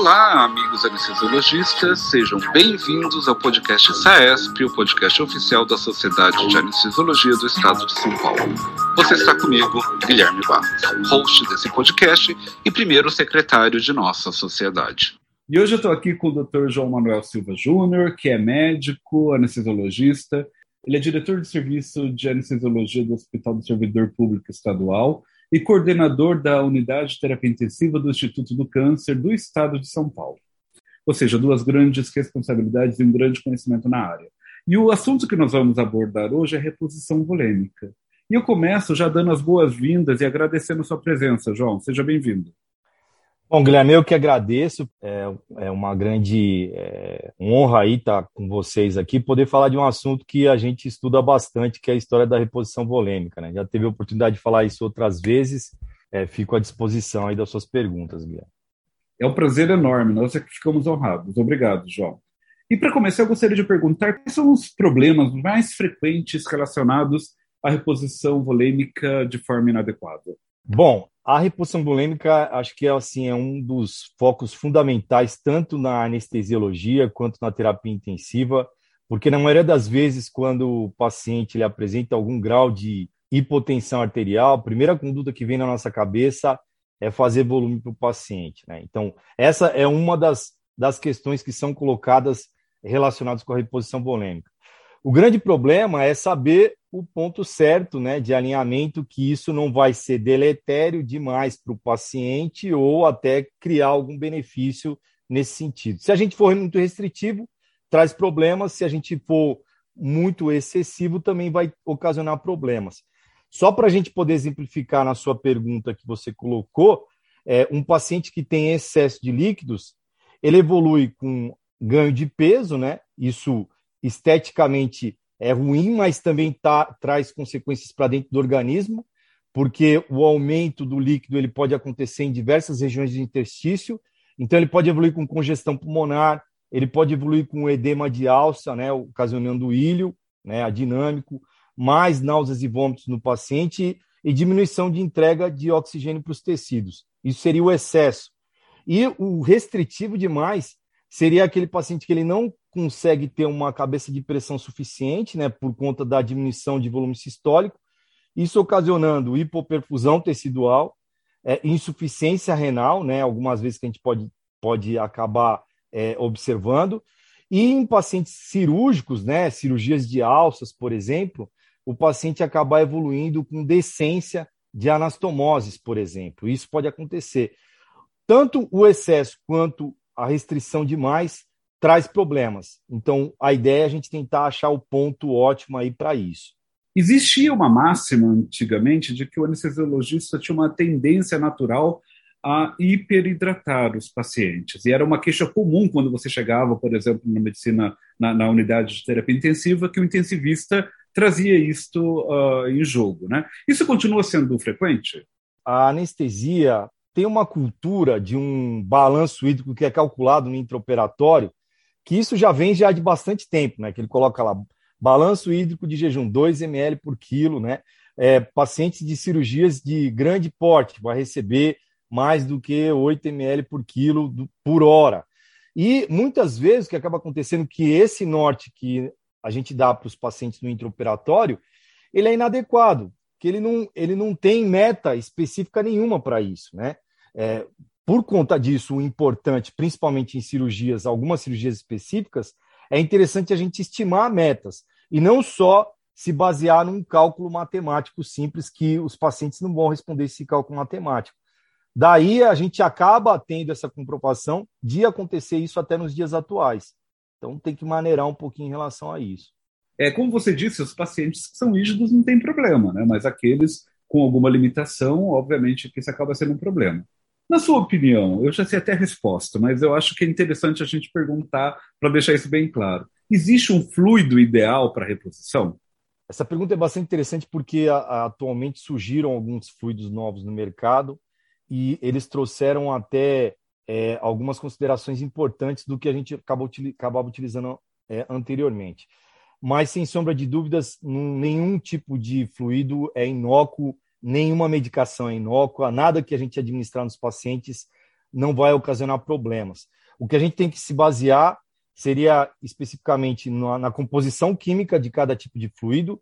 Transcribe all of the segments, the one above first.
Olá, amigos anestesiologistas, sejam bem-vindos ao podcast SAESP, o podcast oficial da Sociedade de Anestesiologia do Estado de São Paulo. Você está comigo, Guilherme Barros, host desse podcast e primeiro secretário de nossa sociedade. E hoje eu estou aqui com o Dr. João Manuel Silva Júnior, que é médico, anestesiologista. Ele é diretor de serviço de anestesiologia do Hospital do Servidor Público Estadual e coordenador da Unidade de Terapia Intensiva do Instituto do Câncer do Estado de São Paulo. Ou seja, duas grandes responsabilidades e um grande conhecimento na área. E o assunto que nós vamos abordar hoje é reposição volêmica. E eu começo já dando as boas-vindas e agradecendo a sua presença, João. Seja bem-vindo. Bom, Guilherme, eu que agradeço. É, é uma grande é, honra aí estar com vocês aqui, poder falar de um assunto que a gente estuda bastante, que é a história da reposição volêmica. Né? Já teve a oportunidade de falar isso outras vezes. É, fico à disposição aí das suas perguntas, Guilherme. É um prazer enorme. Nós é que ficamos honrados. Obrigado, João. E para começar, eu gostaria de perguntar quais são os problemas mais frequentes relacionados à reposição volêmica de forma inadequada. Bom, a reposição bulêmica, acho que é, assim, é um dos focos fundamentais, tanto na anestesiologia quanto na terapia intensiva, porque na maioria das vezes, quando o paciente ele apresenta algum grau de hipotensão arterial, a primeira conduta que vem na nossa cabeça é fazer volume para o paciente. Né? Então, essa é uma das, das questões que são colocadas relacionadas com a reposição volêmica. O grande problema é saber o ponto certo né, de alinhamento, que isso não vai ser deletério demais para o paciente ou até criar algum benefício nesse sentido. Se a gente for muito restritivo, traz problemas, se a gente for muito excessivo, também vai ocasionar problemas. Só para a gente poder exemplificar na sua pergunta que você colocou, é, um paciente que tem excesso de líquidos, ele evolui com ganho de peso, né? Isso esteticamente é ruim, mas também tá, traz consequências para dentro do organismo, porque o aumento do líquido ele pode acontecer em diversas regiões do interstício, então ele pode evoluir com congestão pulmonar, ele pode evoluir com edema de alça, né, ocasionando ilho, né, adinâmico, mais náuseas e vômitos no paciente e diminuição de entrega de oxigênio para os tecidos. Isso seria o excesso. E o restritivo demais seria aquele paciente que ele não consegue ter uma cabeça de pressão suficiente, né, por conta da diminuição de volume sistólico, isso ocasionando hipoperfusão tecidual, é, insuficiência renal, né, algumas vezes que a gente pode, pode acabar é, observando, e em pacientes cirúrgicos, né, cirurgias de alças, por exemplo, o paciente acabar evoluindo com decência de anastomoses, por exemplo. Isso pode acontecer. Tanto o excesso quanto a restrição demais traz problemas. Então, a ideia é a gente tentar achar o ponto ótimo aí para isso. Existia uma máxima antigamente de que o anestesiologista tinha uma tendência natural a hiperidratar os pacientes. E era uma queixa comum quando você chegava, por exemplo, na medicina, na, na unidade de terapia intensiva, que o intensivista trazia isto uh, em jogo. Né? Isso continua sendo frequente? A anestesia tem uma cultura de um balanço hídrico que é calculado no intraoperatório, que isso já vem já de bastante tempo, né? Que ele coloca lá balanço hídrico de jejum 2 ml por quilo, né? É, pacientes de cirurgias de grande porte vai receber mais do que 8 ml por quilo do, por hora. E muitas vezes o que acaba acontecendo é que esse norte que a gente dá para os pacientes no intraoperatório, ele é inadequado, que ele não, ele não tem meta específica nenhuma para isso, né? É, por conta disso, o importante, principalmente em cirurgias, algumas cirurgias específicas, é interessante a gente estimar metas e não só se basear num cálculo matemático simples que os pacientes não vão responder esse cálculo matemático. Daí a gente acaba tendo essa comprovação de acontecer isso até nos dias atuais. Então tem que maneirar um pouquinho em relação a isso. É, como você disse, os pacientes que são rígidos não tem problema, né? mas aqueles com alguma limitação, obviamente que isso acaba sendo um problema. Na sua opinião, eu já sei até a resposta, mas eu acho que é interessante a gente perguntar para deixar isso bem claro. Existe um fluido ideal para reposição? Essa pergunta é bastante interessante porque a, a, atualmente surgiram alguns fluidos novos no mercado e eles trouxeram até é, algumas considerações importantes do que a gente acabou, acabava utilizando é, anteriormente. Mas, sem sombra de dúvidas, nenhum tipo de fluido é inócuo nenhuma medicação é inócua, nada que a gente administrar nos pacientes não vai ocasionar problemas. O que a gente tem que se basear seria especificamente na, na composição química de cada tipo de fluido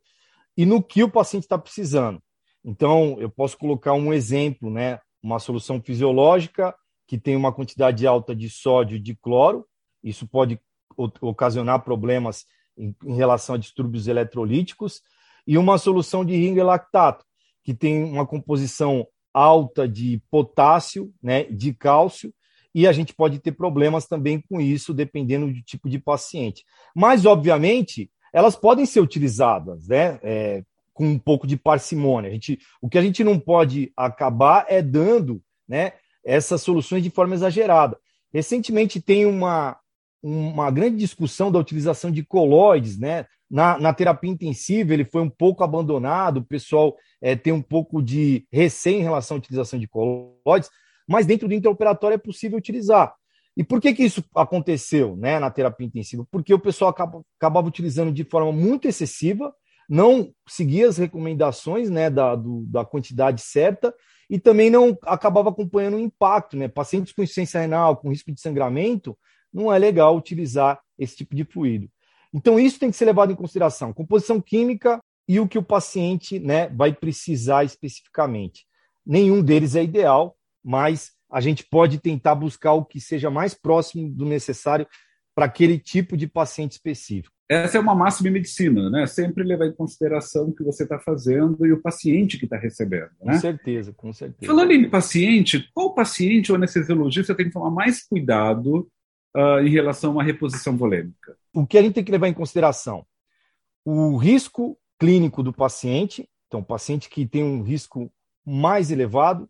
e no que o paciente está precisando. Então, eu posso colocar um exemplo, né? Uma solução fisiológica que tem uma quantidade alta de sódio e de cloro, isso pode ocasionar problemas em, em relação a distúrbios eletrolíticos, e uma solução de ringue lactato, que tem uma composição alta de potássio, né, de cálcio, e a gente pode ter problemas também com isso, dependendo do tipo de paciente. Mas, obviamente, elas podem ser utilizadas, né, é, com um pouco de parcimônia. A gente, o que a gente não pode acabar é dando, né, essas soluções de forma exagerada. Recentemente tem uma, uma grande discussão da utilização de colóides, né? Na, na terapia intensiva, ele foi um pouco abandonado, o pessoal é, tem um pouco de receio em relação à utilização de colóides, mas dentro do intraoperatório é possível utilizar. E por que, que isso aconteceu né, na terapia intensiva? Porque o pessoal acaba, acabava utilizando de forma muito excessiva, não seguia as recomendações né, da, do, da quantidade certa e também não acabava acompanhando o impacto. Né? Pacientes com insuficiência renal, com risco de sangramento, não é legal utilizar esse tipo de fluido. Então, isso tem que ser levado em consideração. Composição química e o que o paciente né, vai precisar especificamente. Nenhum deles é ideal, mas a gente pode tentar buscar o que seja mais próximo do necessário para aquele tipo de paciente específico. Essa é uma máxima em medicina, né? Sempre levar em consideração o que você está fazendo e o paciente que está recebendo. Né? Com certeza, com certeza. Falando em paciente, qual paciente ou anestesiologista tem que tomar mais cuidado uh, em relação a uma reposição volêmica? O que a gente tem que levar em consideração? O risco clínico do paciente, então, paciente que tem um risco mais elevado,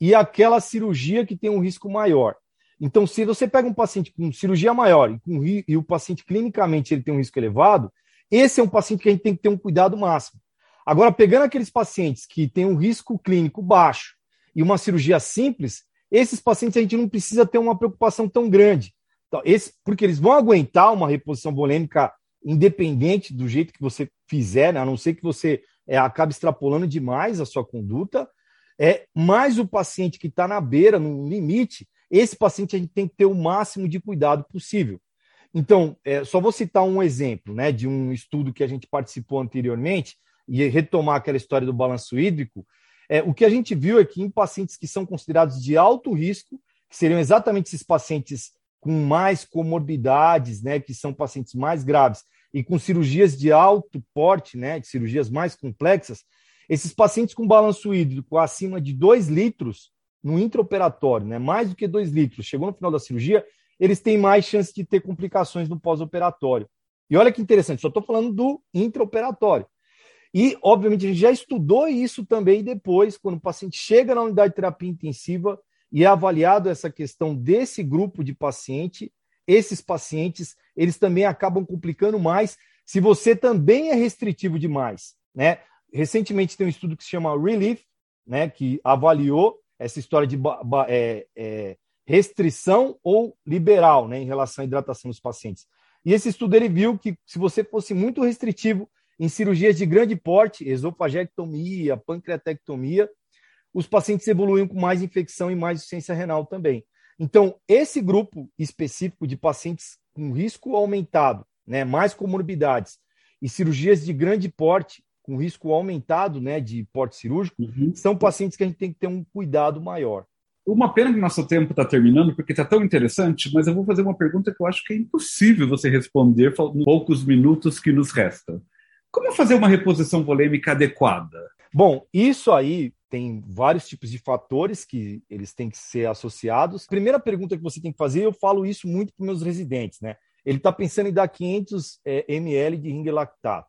e aquela cirurgia que tem um risco maior. Então, se você pega um paciente com cirurgia maior e, com, e o paciente clinicamente ele tem um risco elevado, esse é um paciente que a gente tem que ter um cuidado máximo. Agora, pegando aqueles pacientes que têm um risco clínico baixo e uma cirurgia simples, esses pacientes a gente não precisa ter uma preocupação tão grande. Então, esse, porque eles vão aguentar uma reposição volêmica independente do jeito que você fizer, né? a não ser que você é, acabe extrapolando demais a sua conduta. É, mas o paciente que está na beira, no limite, esse paciente a gente tem que ter o máximo de cuidado possível. Então, é, só vou citar um exemplo né, de um estudo que a gente participou anteriormente e retomar aquela história do balanço hídrico. É, o que a gente viu é que em pacientes que são considerados de alto risco, que seriam exatamente esses pacientes com mais comorbidades, né, que são pacientes mais graves e com cirurgias de alto porte, né, de cirurgias mais complexas, esses pacientes com balanço hídrico acima de 2 litros no intraoperatório, né, mais do que 2 litros, chegou no final da cirurgia, eles têm mais chance de ter complicações no pós-operatório. E olha que interessante, só estou falando do intraoperatório. E, obviamente, a gente já estudou isso também depois, quando o paciente chega na unidade de terapia intensiva e é avaliado essa questão desse grupo de paciente, esses pacientes, eles também acabam complicando mais se você também é restritivo demais, né? Recentemente tem um estudo que se chama Relief, né, que avaliou essa história de é, é, restrição ou liberal, né, em relação à hidratação dos pacientes. E esse estudo ele viu que se você fosse muito restritivo em cirurgias de grande porte, esofagectomia, pancreatectomia, os pacientes evoluíam com mais infecção e mais insuficiência renal também. Então, esse grupo específico de pacientes com risco aumentado, né, mais comorbidades e cirurgias de grande porte, com risco aumentado né, de porte cirúrgico, uhum. são pacientes que a gente tem que ter um cuidado maior. Uma pena que nosso tempo está terminando, porque está tão interessante, mas eu vou fazer uma pergunta que eu acho que é impossível você responder em poucos minutos que nos restam. Como fazer uma reposição volêmica adequada? Bom, isso aí tem vários tipos de fatores que eles têm que ser associados. Primeira pergunta que você tem que fazer, eu falo isso muito para meus residentes, né? Ele está pensando em dar 500 é, ml de ringue lactato.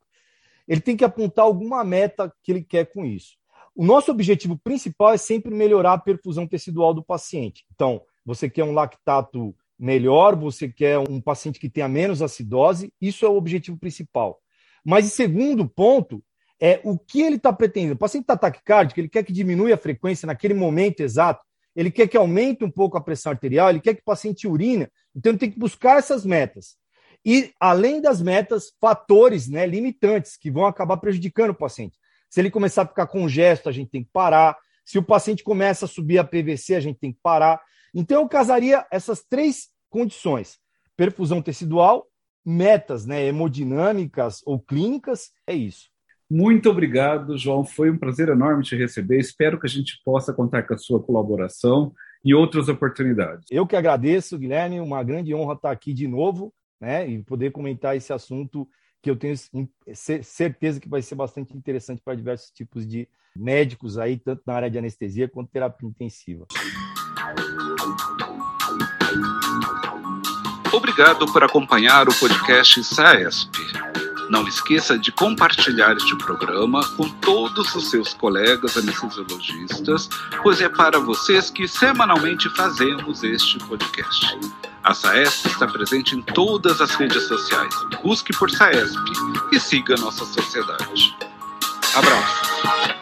Ele tem que apontar alguma meta que ele quer com isso. O nosso objetivo principal é sempre melhorar a perfusão tecidual do paciente. Então, você quer um lactato melhor, você quer um paciente que tenha menos acidose, isso é o objetivo principal. Mas, em segundo ponto, é o que ele está pretendendo. O paciente está taquicárdico, ele quer que diminua a frequência naquele momento exato, ele quer que aumente um pouco a pressão arterial, ele quer que o paciente urina. Então, ele tem que buscar essas metas. E, além das metas, fatores né, limitantes que vão acabar prejudicando o paciente. Se ele começar a ficar congesto, a gente tem que parar. Se o paciente começa a subir a PVC, a gente tem que parar. Então, eu casaria essas três condições: perfusão tecidual, metas né, hemodinâmicas ou clínicas, é isso. Muito obrigado, João. Foi um prazer enorme te receber. Espero que a gente possa contar com a sua colaboração e outras oportunidades. Eu que agradeço, Guilherme. Uma grande honra estar aqui de novo né, e poder comentar esse assunto que eu tenho certeza que vai ser bastante interessante para diversos tipos de médicos aí, tanto na área de anestesia quanto terapia intensiva. Obrigado por acompanhar o podcast SAESP. Não esqueça de compartilhar este programa com todos os seus colegas anestesiologistas, pois é para vocês que semanalmente fazemos este podcast. A SAESP está presente em todas as redes sociais. Busque por SAESP e siga nossa sociedade. Abraço!